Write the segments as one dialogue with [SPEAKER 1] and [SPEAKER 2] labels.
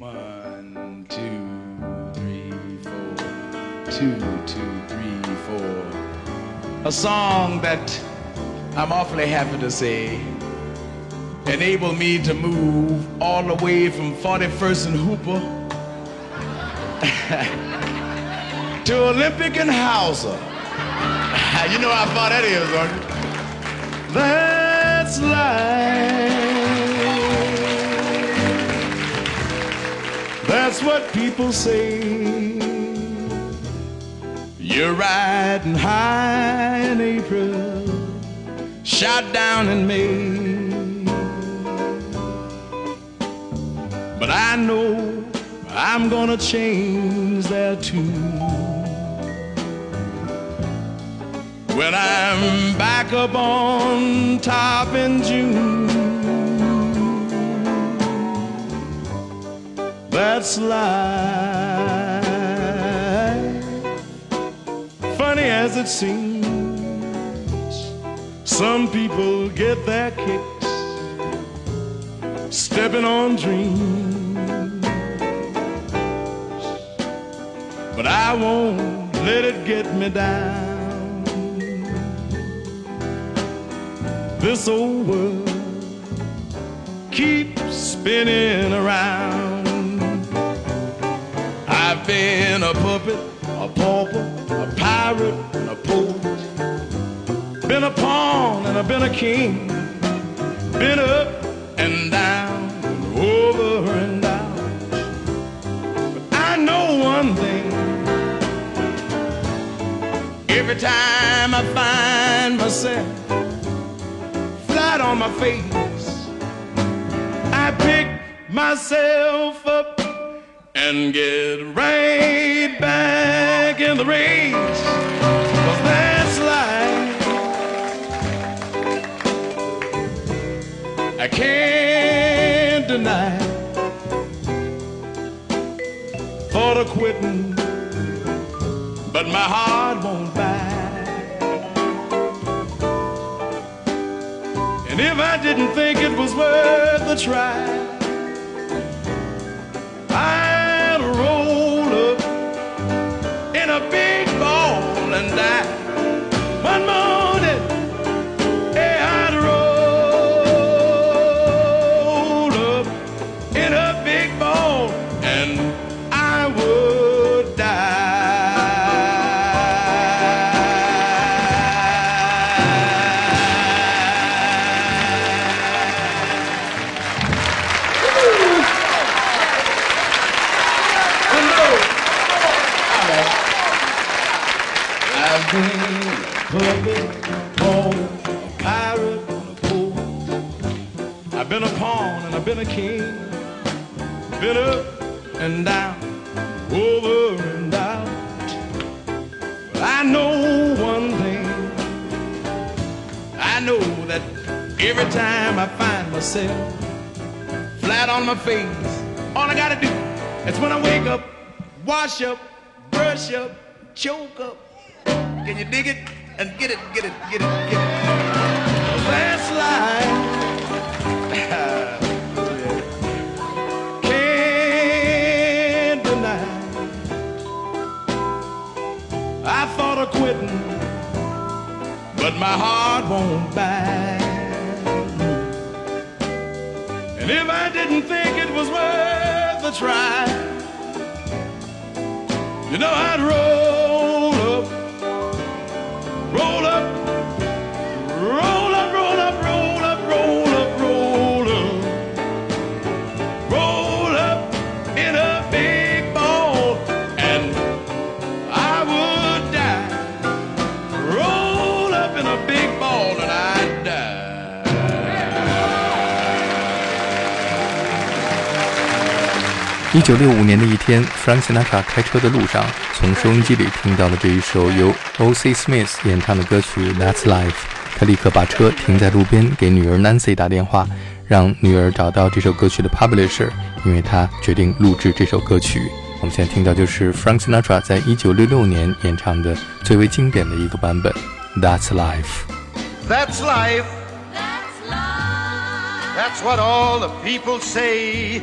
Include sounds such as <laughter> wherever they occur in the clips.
[SPEAKER 1] One, two, three, four. Two, two, three, four. A song that I'm awfully happy to say enabled me to move all the way from 41st and Hooper <laughs> to Olympic and Hauser. <laughs> you know how far that is, aren't you? That's life. That's what people say. You're riding high in April, shot down in May. But I know I'm gonna change that too. When I'm back up on top in June. That's life. Funny as it seems, some people get their kicks stepping on dreams. But I won't let it get me down. This old world keeps spinning around. Been a puppet, a pauper, a pirate, and a poet. Been a pawn and I've been a king. Been up and down, and over and out. But I know one thing. Every time I find myself flat on my face, I pick myself up and get right back in the race. Cause that's life. I can't deny thought of quitting, but my heart won't buy. And if I didn't think it was worth a try, been a king. Been up and down, over and out. I know one thing. I know that every time I find myself flat on my face, all I gotta do is when I wake up, wash up, brush up, choke up. Can you dig it? And get it, get it, get it, get it. Won't bite. And if I didn't think it was worth a try, you know I'd roll
[SPEAKER 2] 一九六五年的一天，Frank Sinatra 开车的路上，从收音机里听到了这一首由 O.C. Smith 演唱的歌曲《That's Life》。他立刻把车停在路边，给女儿 Nancy 打电话，让女儿找到这首歌曲的 publisher，因为他决定录制这首歌曲。我们现在听到就是 Frank Sinatra 在一九六六年演唱的最为经典的一个版本，《That's Life》。
[SPEAKER 3] That's life.
[SPEAKER 4] That's life.
[SPEAKER 3] That's what all the people say.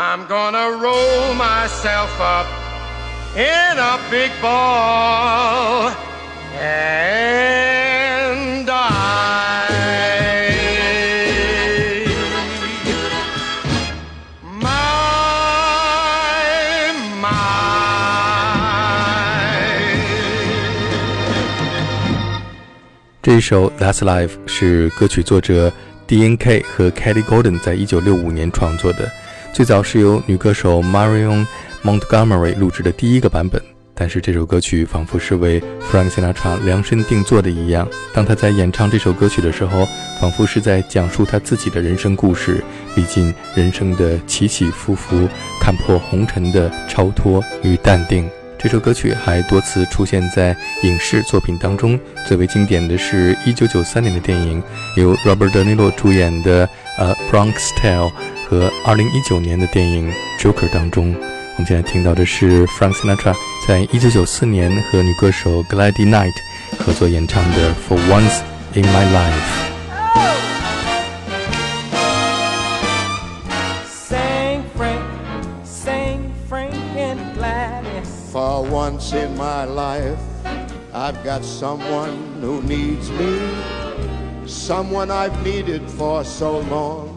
[SPEAKER 3] I'm gonna roll myself up in a big ball and die. My, my.
[SPEAKER 2] 这一首《That's Life》是歌曲作者 D.N.K 和 Kelly Golden 在1965年创作的，最早是由女歌手 Marion Montgomery 录制的第一个版本。但是这首歌曲仿佛是为 Frank Sinatra 量身定做的一样。当他在演唱这首歌曲的时候，仿佛是在讲述他自己的人生故事，历尽人生的起起伏伏，看破红尘的超脱与淡定。这首歌曲还多次出现在影视作品当中，最为经典的是1993年的电影，由 Robert De Niro 主演的《呃 Bronx Tale》和2019年的电影《Joker》当中。我们现在听到的是 Frank Sinatra 在1994年和女歌手 Gladys Knight 合作演唱的《For Once in My Life》。
[SPEAKER 5] Sang Frank, sang Frank and Gladys.
[SPEAKER 3] For once in my life, I've got someone who needs me, someone I've needed for so long.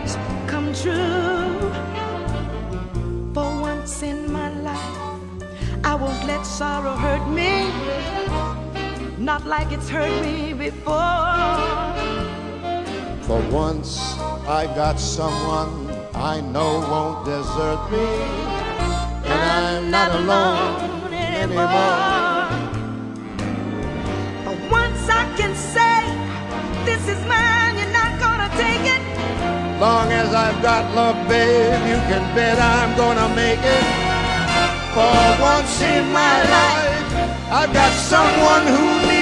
[SPEAKER 6] true. For once in my life, I won't let sorrow hurt me, not like it's hurt me before.
[SPEAKER 3] For once, I got someone I know won't desert me, and I'm not alone anymore.
[SPEAKER 6] For once I can say, this is mine, you're not gonna take it.
[SPEAKER 3] Long as I've got love, babe, you can bet I'm gonna make it. For once in my life, I've got someone who needs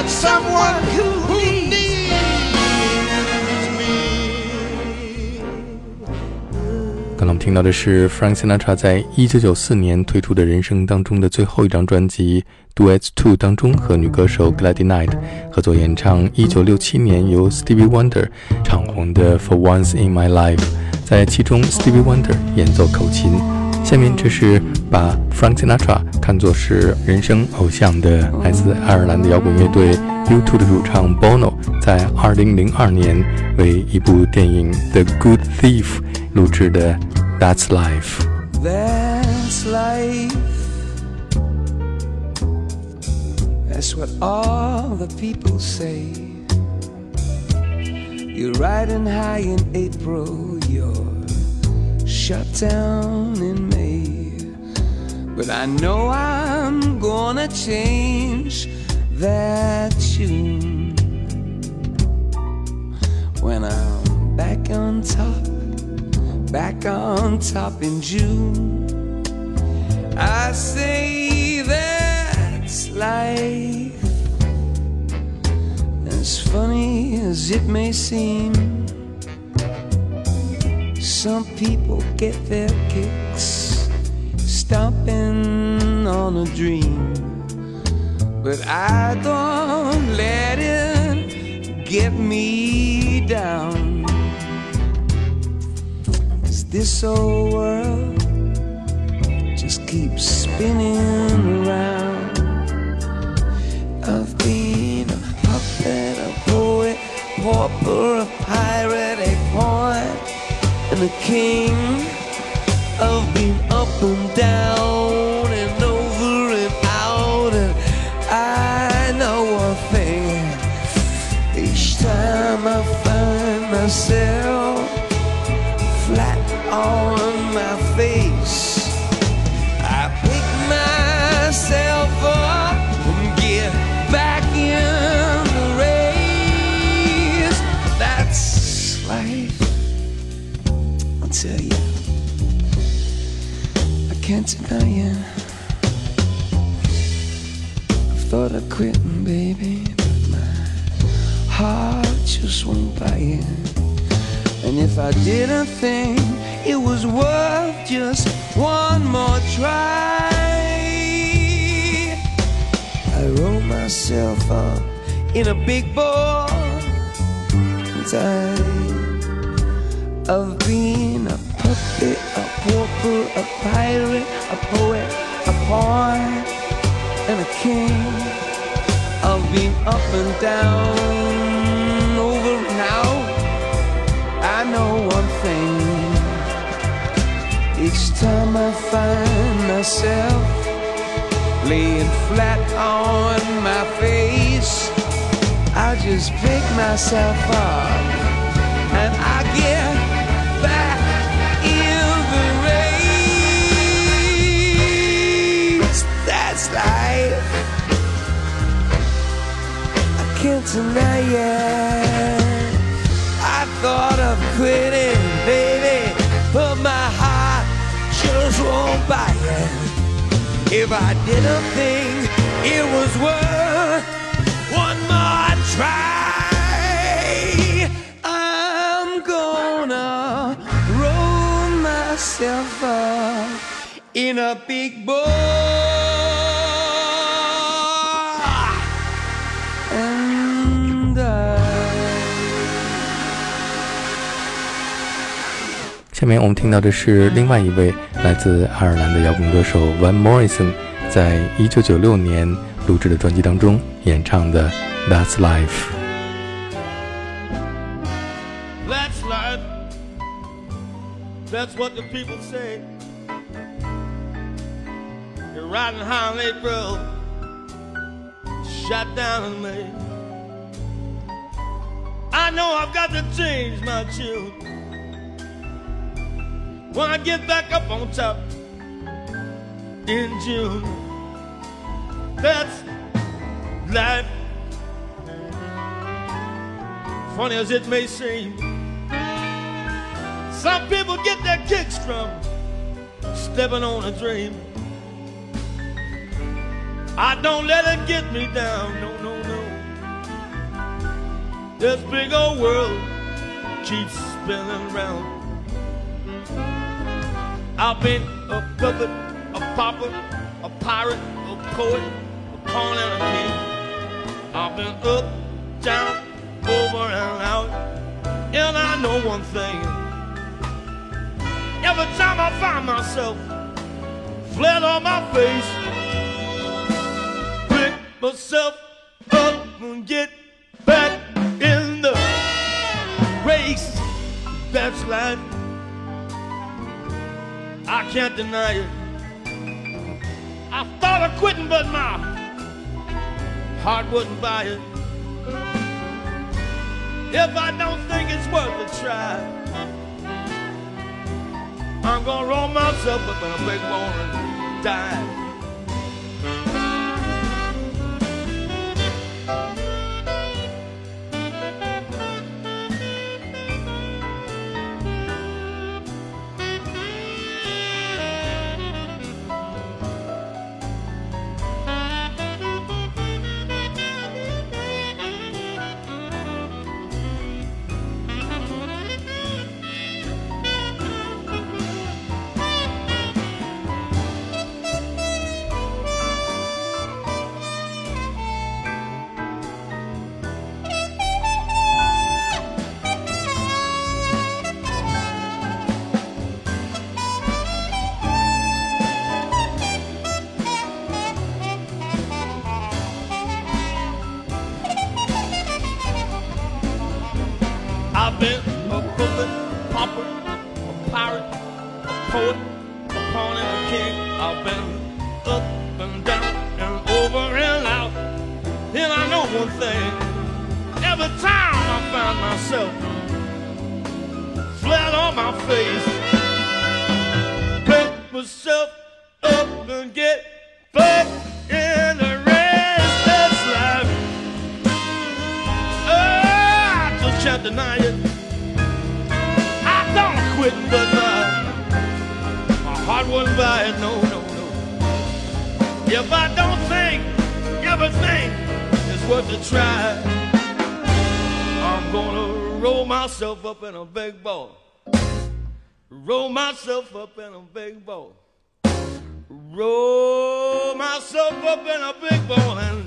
[SPEAKER 3] got someone
[SPEAKER 6] who
[SPEAKER 3] who
[SPEAKER 6] needs
[SPEAKER 3] me.
[SPEAKER 2] 刚刚我们听到的是 Frank Sinatra 在1994年推出的人生当中的最后一张专辑《Duets Two》当中和女歌手 Gladys Knight 合作演唱1967年由 Stevie Wonder 唱红的《For Once in My Life》，在其中 Stevie Wonder 演奏口琴。下面这是把 Frank Sinatra 看作是人生偶像的来自爱尔兰的摇滚乐队 U2 的主唱 Bono 在2002年为一部电影《The Good Thief》录制的《That's Life》。
[SPEAKER 5] That's life. That's what all the people say. You're riding high in April, you're shut down in May. But I know I'm gonna change that tune when I'm back on top back on top in June. I say that's life. As funny as it may seem, some people get their kicks stomping on a dream. But I don't let it get me down. this old world just keeps spinning around. I've been a puppet, a poet, a pauper, a pirate, a pawn, and a king. Can't deny it. I've thought of quitting, baby, but my heart just won't buy it. And if I didn't think it was worth just one more try, I roll myself up in a big ball die. I've been a puppet, a pirate, a poet, a pawn, and a king. I've been up and down, over and out. I know one thing. Each time I find myself laying flat on my face, I just pick myself up can't deny it. I thought of quitting, baby, but my heart just won't buy it. If I didn't think it was worth one more try, I'm gonna roll myself up in a big ball
[SPEAKER 2] 下面我们听到的是另外一位来自爱尔兰的摇滚歌手 Van Morrison 在1996年录制的专辑当中演唱的《That's Life》。
[SPEAKER 1] That's life. That's what the people say. You're riding high on April, shot down in May. I know I've got to change my tune. When I get back up on top in June, that's
[SPEAKER 7] life. Funny as it may seem, some people get their kicks from stepping on a dream. I don't let it get me down, no, no, no. This big old world keeps spinning round. I've been a puppet, a pauper, a pirate, a poet, a pawn and a king. I've been up, down, over and out, and I know one thing. Every time I find myself flat on my face, pick myself up and get back in the race. That's life. I can't deny it. I thought of quitting, but my heart wouldn't buy it. If I don't think it's worth a try, I'm gonna roll myself up in a big bone and die. Pirate, a poet, a pawn and a king. I've been up and down and over and out. And I know one thing. Every time I find myself flat on my face, pick myself up and get back in the race. That's life. Oh, I just can't deny it. Quit, but my, my heart wouldn't buy it. No, no, no. If I don't think everything is worth a try, I'm gonna roll myself up in a big ball. Roll myself up in a big ball. Roll myself up in a big ball and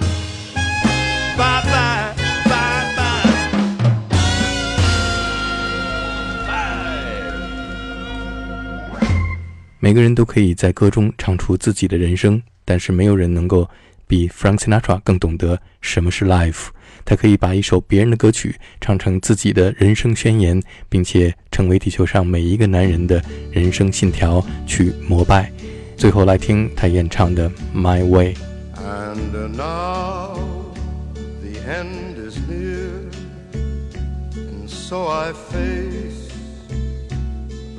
[SPEAKER 7] bye, bye
[SPEAKER 2] 每个人都可以在歌中唱出自己的人生，但是没有人能够比 Frank Sinatra 更懂得什么是 life。他可以把一首别人的歌曲唱成自己的人生宣言，并且成为地球上每一个男人的人生信条，去膜拜。最后来听他演唱的《My Way》。
[SPEAKER 3] And now the end is near, so I face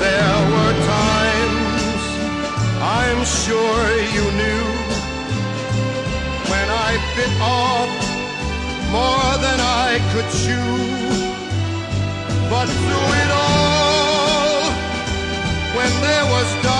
[SPEAKER 3] there were times I'm sure you knew when I bit off more than I could chew. But through it all, when there was doubt,